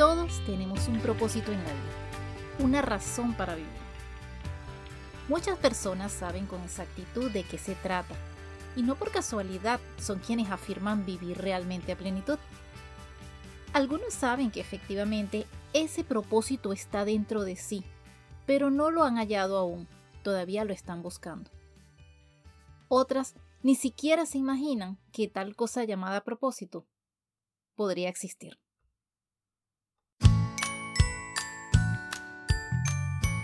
Todos tenemos un propósito en la vida, una razón para vivir. Muchas personas saben con exactitud de qué se trata y no por casualidad son quienes afirman vivir realmente a plenitud. Algunos saben que efectivamente ese propósito está dentro de sí, pero no lo han hallado aún, todavía lo están buscando. Otras ni siquiera se imaginan que tal cosa llamada propósito podría existir.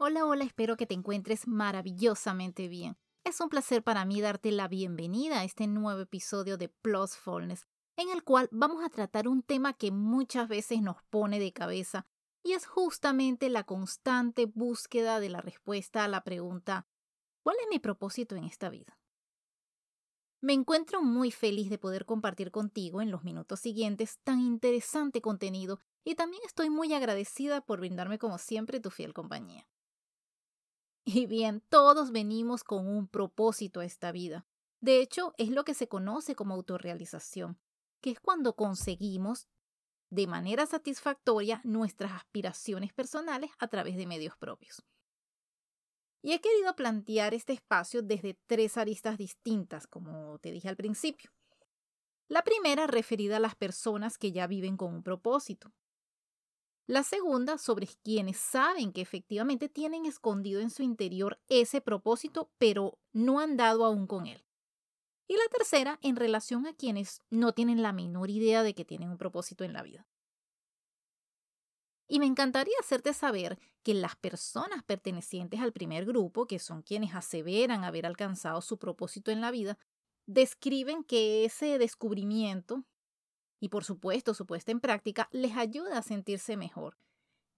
Hola, hola, espero que te encuentres maravillosamente bien. Es un placer para mí darte la bienvenida a este nuevo episodio de Plusfulness, en el cual vamos a tratar un tema que muchas veces nos pone de cabeza y es justamente la constante búsqueda de la respuesta a la pregunta ¿cuál es mi propósito en esta vida? Me encuentro muy feliz de poder compartir contigo en los minutos siguientes tan interesante contenido y también estoy muy agradecida por brindarme como siempre tu fiel compañía. Y bien, todos venimos con un propósito a esta vida. De hecho, es lo que se conoce como autorrealización, que es cuando conseguimos de manera satisfactoria nuestras aspiraciones personales a través de medios propios. Y he querido plantear este espacio desde tres aristas distintas, como te dije al principio. La primera referida a las personas que ya viven con un propósito, la segunda sobre quienes saben que efectivamente tienen escondido en su interior ese propósito, pero no han dado aún con él. Y la tercera en relación a quienes no tienen la menor idea de que tienen un propósito en la vida. Y me encantaría hacerte saber que las personas pertenecientes al primer grupo, que son quienes aseveran haber alcanzado su propósito en la vida, describen que ese descubrimiento y por supuesto su puesta en práctica les ayuda a sentirse mejor.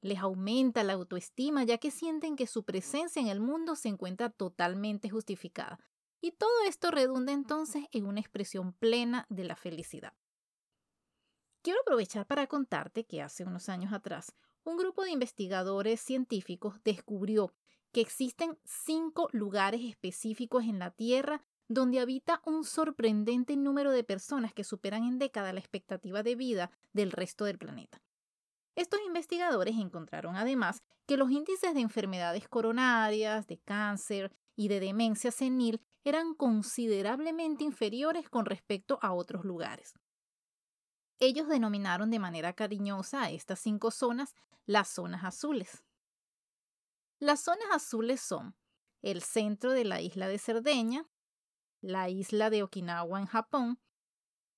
Les aumenta la autoestima ya que sienten que su presencia en el mundo se encuentra totalmente justificada. Y todo esto redunda entonces en una expresión plena de la felicidad. Quiero aprovechar para contarte que hace unos años atrás un grupo de investigadores científicos descubrió que existen cinco lugares específicos en la Tierra donde habita un sorprendente número de personas que superan en década la expectativa de vida del resto del planeta. Estos investigadores encontraron además que los índices de enfermedades coronarias, de cáncer y de demencia senil eran considerablemente inferiores con respecto a otros lugares. Ellos denominaron de manera cariñosa a estas cinco zonas las zonas azules. Las zonas azules son el centro de la isla de Cerdeña, la isla de Okinawa en Japón,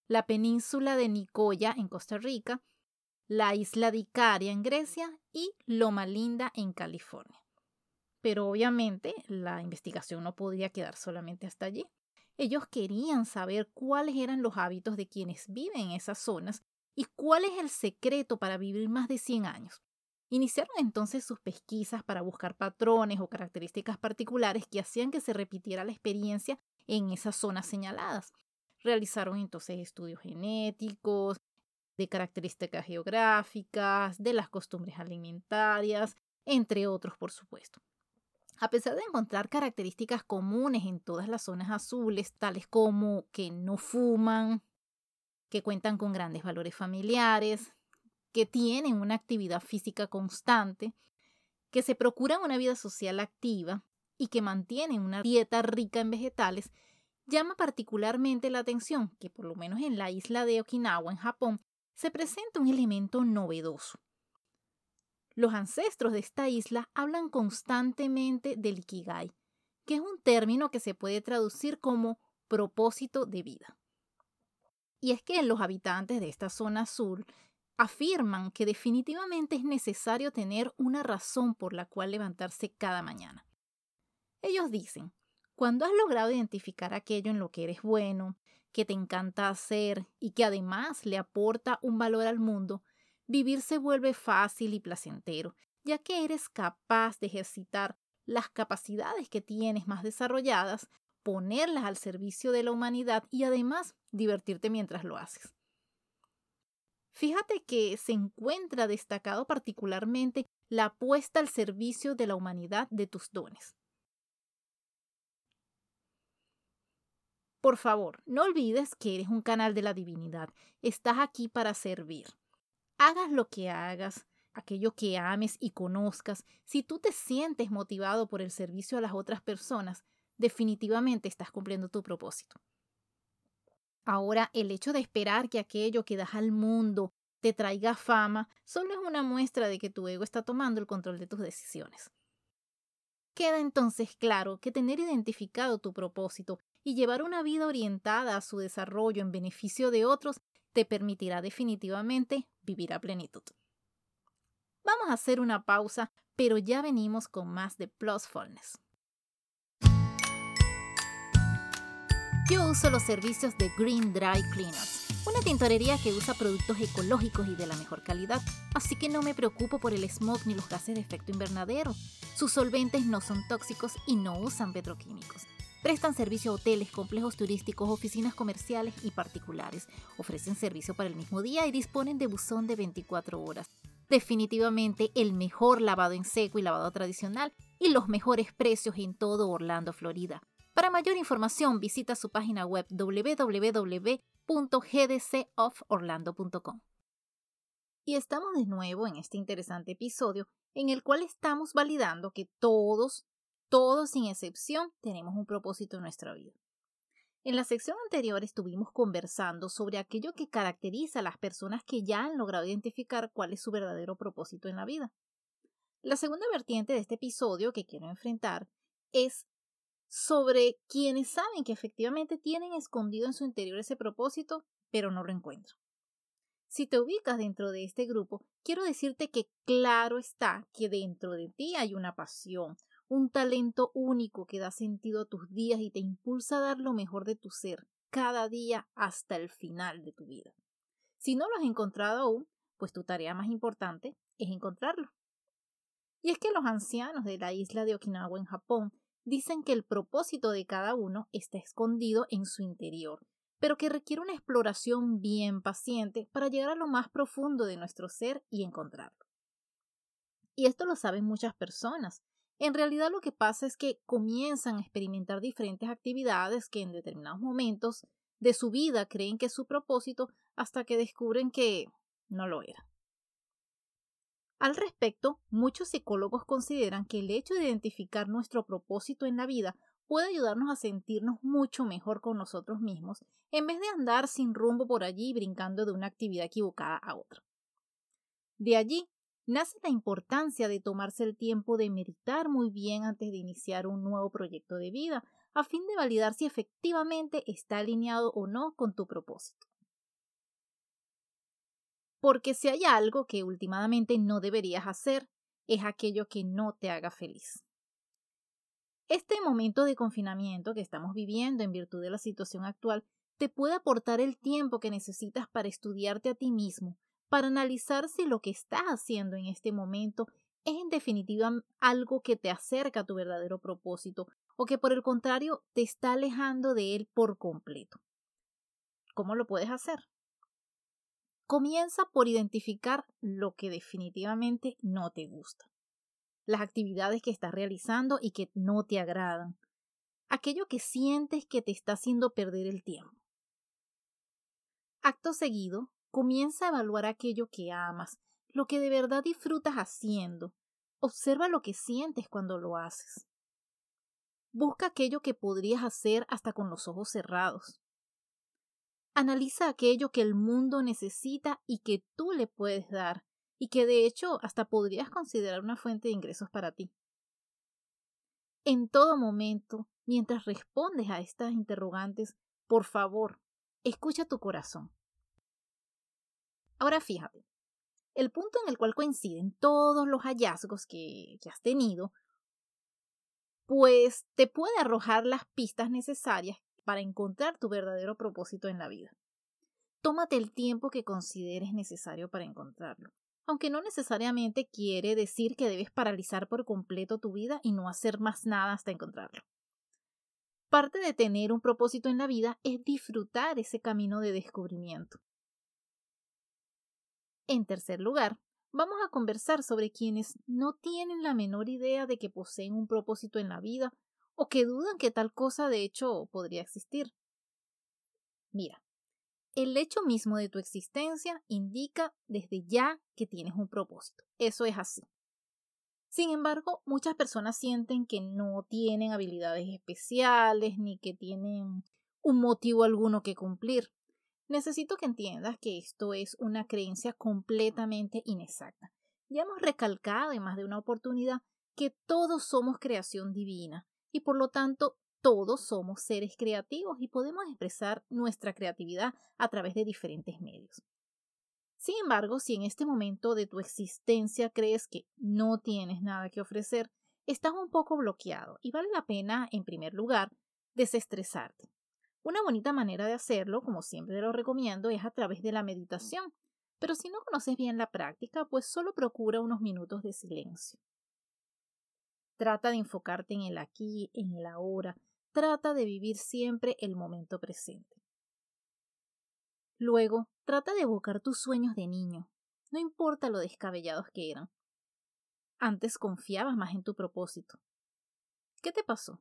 la península de Nicoya en Costa Rica, la isla de Icaria en Grecia y Loma Linda en California. Pero obviamente la investigación no podía quedar solamente hasta allí. Ellos querían saber cuáles eran los hábitos de quienes viven en esas zonas y cuál es el secreto para vivir más de 100 años. Iniciaron entonces sus pesquisas para buscar patrones o características particulares que hacían que se repitiera la experiencia en esas zonas señaladas. Realizaron entonces estudios genéticos, de características geográficas, de las costumbres alimentarias, entre otros, por supuesto. A pesar de encontrar características comunes en todas las zonas azules, tales como que no fuman, que cuentan con grandes valores familiares, que tienen una actividad física constante, que se procuran una vida social activa, y que mantienen una dieta rica en vegetales, llama particularmente la atención que por lo menos en la isla de Okinawa, en Japón, se presenta un elemento novedoso. Los ancestros de esta isla hablan constantemente del ikigai, que es un término que se puede traducir como propósito de vida. Y es que los habitantes de esta zona sur afirman que definitivamente es necesario tener una razón por la cual levantarse cada mañana. Ellos dicen, cuando has logrado identificar aquello en lo que eres bueno, que te encanta hacer y que además le aporta un valor al mundo, vivir se vuelve fácil y placentero, ya que eres capaz de ejercitar las capacidades que tienes más desarrolladas, ponerlas al servicio de la humanidad y además divertirte mientras lo haces. Fíjate que se encuentra destacado particularmente la puesta al servicio de la humanidad de tus dones. Por favor, no olvides que eres un canal de la divinidad. Estás aquí para servir. Hagas lo que hagas, aquello que ames y conozcas, si tú te sientes motivado por el servicio a las otras personas, definitivamente estás cumpliendo tu propósito. Ahora, el hecho de esperar que aquello que das al mundo te traiga fama solo es una muestra de que tu ego está tomando el control de tus decisiones. Queda entonces claro que tener identificado tu propósito y llevar una vida orientada a su desarrollo en beneficio de otros te permitirá definitivamente vivir a plenitud. Vamos a hacer una pausa, pero ya venimos con más de Plusfulness. Yo uso los servicios de Green Dry Cleaners, una tintorería que usa productos ecológicos y de la mejor calidad, así que no me preocupo por el smog ni los gases de efecto invernadero. Sus solventes no son tóxicos y no usan petroquímicos. Prestan servicio a hoteles, complejos turísticos, oficinas comerciales y particulares. Ofrecen servicio para el mismo día y disponen de buzón de 24 horas definitivamente el mejor lavado en seco y lavado tradicional y los mejores precios en todo Orlando, Florida. Para mayor información visita su página web www.gdcofforlando.com. Y estamos de nuevo en este interesante episodio en el cual estamos validando que todos, todos sin excepción, tenemos un propósito en nuestra vida. En la sección anterior estuvimos conversando sobre aquello que caracteriza a las personas que ya han logrado identificar cuál es su verdadero propósito en la vida. La segunda vertiente de este episodio que quiero enfrentar es sobre quienes saben que efectivamente tienen escondido en su interior ese propósito, pero no lo encuentran. Si te ubicas dentro de este grupo, quiero decirte que claro está que dentro de ti hay una pasión, un talento único que da sentido a tus días y te impulsa a dar lo mejor de tu ser cada día hasta el final de tu vida. Si no lo has encontrado aún, pues tu tarea más importante es encontrarlo. Y es que los ancianos de la isla de Okinawa en Japón dicen que el propósito de cada uno está escondido en su interior, pero que requiere una exploración bien paciente para llegar a lo más profundo de nuestro ser y encontrarlo. Y esto lo saben muchas personas, en realidad lo que pasa es que comienzan a experimentar diferentes actividades que en determinados momentos de su vida creen que es su propósito hasta que descubren que no lo era. Al respecto, muchos psicólogos consideran que el hecho de identificar nuestro propósito en la vida puede ayudarnos a sentirnos mucho mejor con nosotros mismos en vez de andar sin rumbo por allí brincando de una actividad equivocada a otra. De allí nace la importancia de tomarse el tiempo de meditar muy bien antes de iniciar un nuevo proyecto de vida, a fin de validar si efectivamente está alineado o no con tu propósito. Porque si hay algo que últimamente no deberías hacer, es aquello que no te haga feliz. Este momento de confinamiento que estamos viviendo en virtud de la situación actual te puede aportar el tiempo que necesitas para estudiarte a ti mismo, para analizar si lo que estás haciendo en este momento es en definitiva algo que te acerca a tu verdadero propósito o que por el contrario te está alejando de él por completo. ¿Cómo lo puedes hacer? Comienza por identificar lo que definitivamente no te gusta, las actividades que estás realizando y que no te agradan, aquello que sientes que te está haciendo perder el tiempo. Acto seguido, Comienza a evaluar aquello que amas, lo que de verdad disfrutas haciendo. Observa lo que sientes cuando lo haces. Busca aquello que podrías hacer hasta con los ojos cerrados. Analiza aquello que el mundo necesita y que tú le puedes dar, y que de hecho hasta podrías considerar una fuente de ingresos para ti. En todo momento, mientras respondes a estas interrogantes, por favor, escucha tu corazón. Ahora fíjate, el punto en el cual coinciden todos los hallazgos que, que has tenido, pues te puede arrojar las pistas necesarias para encontrar tu verdadero propósito en la vida. Tómate el tiempo que consideres necesario para encontrarlo, aunque no necesariamente quiere decir que debes paralizar por completo tu vida y no hacer más nada hasta encontrarlo. Parte de tener un propósito en la vida es disfrutar ese camino de descubrimiento. En tercer lugar, vamos a conversar sobre quienes no tienen la menor idea de que poseen un propósito en la vida o que dudan que tal cosa de hecho podría existir. Mira, el hecho mismo de tu existencia indica desde ya que tienes un propósito. Eso es así. Sin embargo, muchas personas sienten que no tienen habilidades especiales ni que tienen un motivo alguno que cumplir. Necesito que entiendas que esto es una creencia completamente inexacta. Ya hemos recalcado en más de una oportunidad que todos somos creación divina y por lo tanto todos somos seres creativos y podemos expresar nuestra creatividad a través de diferentes medios. Sin embargo, si en este momento de tu existencia crees que no tienes nada que ofrecer, estás un poco bloqueado y vale la pena, en primer lugar, desestresarte. Una bonita manera de hacerlo, como siempre lo recomiendo, es a través de la meditación. Pero si no conoces bien la práctica, pues solo procura unos minutos de silencio. Trata de enfocarte en el aquí, en el ahora. Trata de vivir siempre el momento presente. Luego, trata de evocar tus sueños de niño, no importa lo descabellados que eran. Antes confiabas más en tu propósito. ¿Qué te pasó?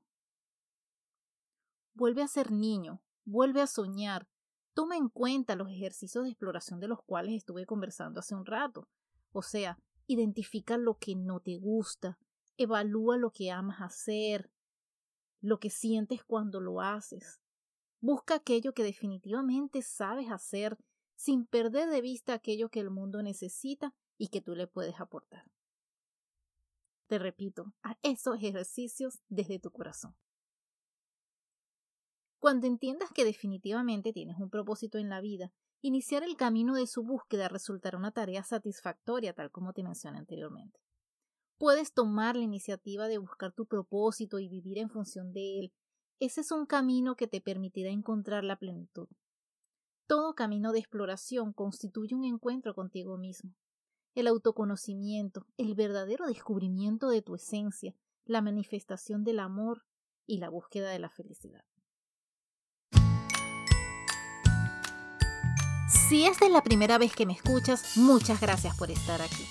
Vuelve a ser niño, vuelve a soñar. Toma en cuenta los ejercicios de exploración de los cuales estuve conversando hace un rato. O sea, identifica lo que no te gusta, evalúa lo que amas hacer, lo que sientes cuando lo haces. Busca aquello que definitivamente sabes hacer sin perder de vista aquello que el mundo necesita y que tú le puedes aportar. Te repito, a esos ejercicios desde tu corazón. Cuando entiendas que definitivamente tienes un propósito en la vida, iniciar el camino de su búsqueda resultará una tarea satisfactoria, tal como te mencioné anteriormente. Puedes tomar la iniciativa de buscar tu propósito y vivir en función de él. Ese es un camino que te permitirá encontrar la plenitud. Todo camino de exploración constituye un encuentro contigo mismo. El autoconocimiento, el verdadero descubrimiento de tu esencia, la manifestación del amor y la búsqueda de la felicidad. Si esta es la primera vez que me escuchas, muchas gracias por estar aquí.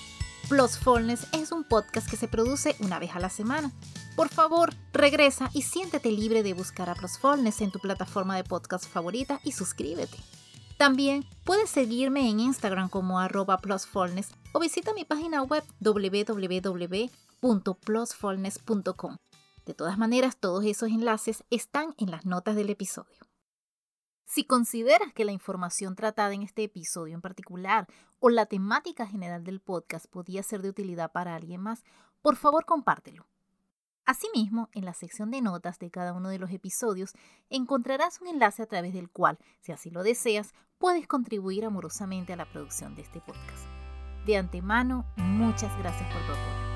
Plusfulness es un podcast que se produce una vez a la semana. Por favor, regresa y siéntete libre de buscar a Plusfulness en tu plataforma de podcast favorita y suscríbete. También puedes seguirme en Instagram como arroba plusfulness o visita mi página web www.plusfulness.com. De todas maneras, todos esos enlaces están en las notas del episodio. Si consideras que la información tratada en este episodio en particular o la temática general del podcast podía ser de utilidad para alguien más, por favor compártelo. Asimismo, en la sección de notas de cada uno de los episodios encontrarás un enlace a través del cual, si así lo deseas, puedes contribuir amorosamente a la producción de este podcast. De antemano, muchas gracias por tu apoyo.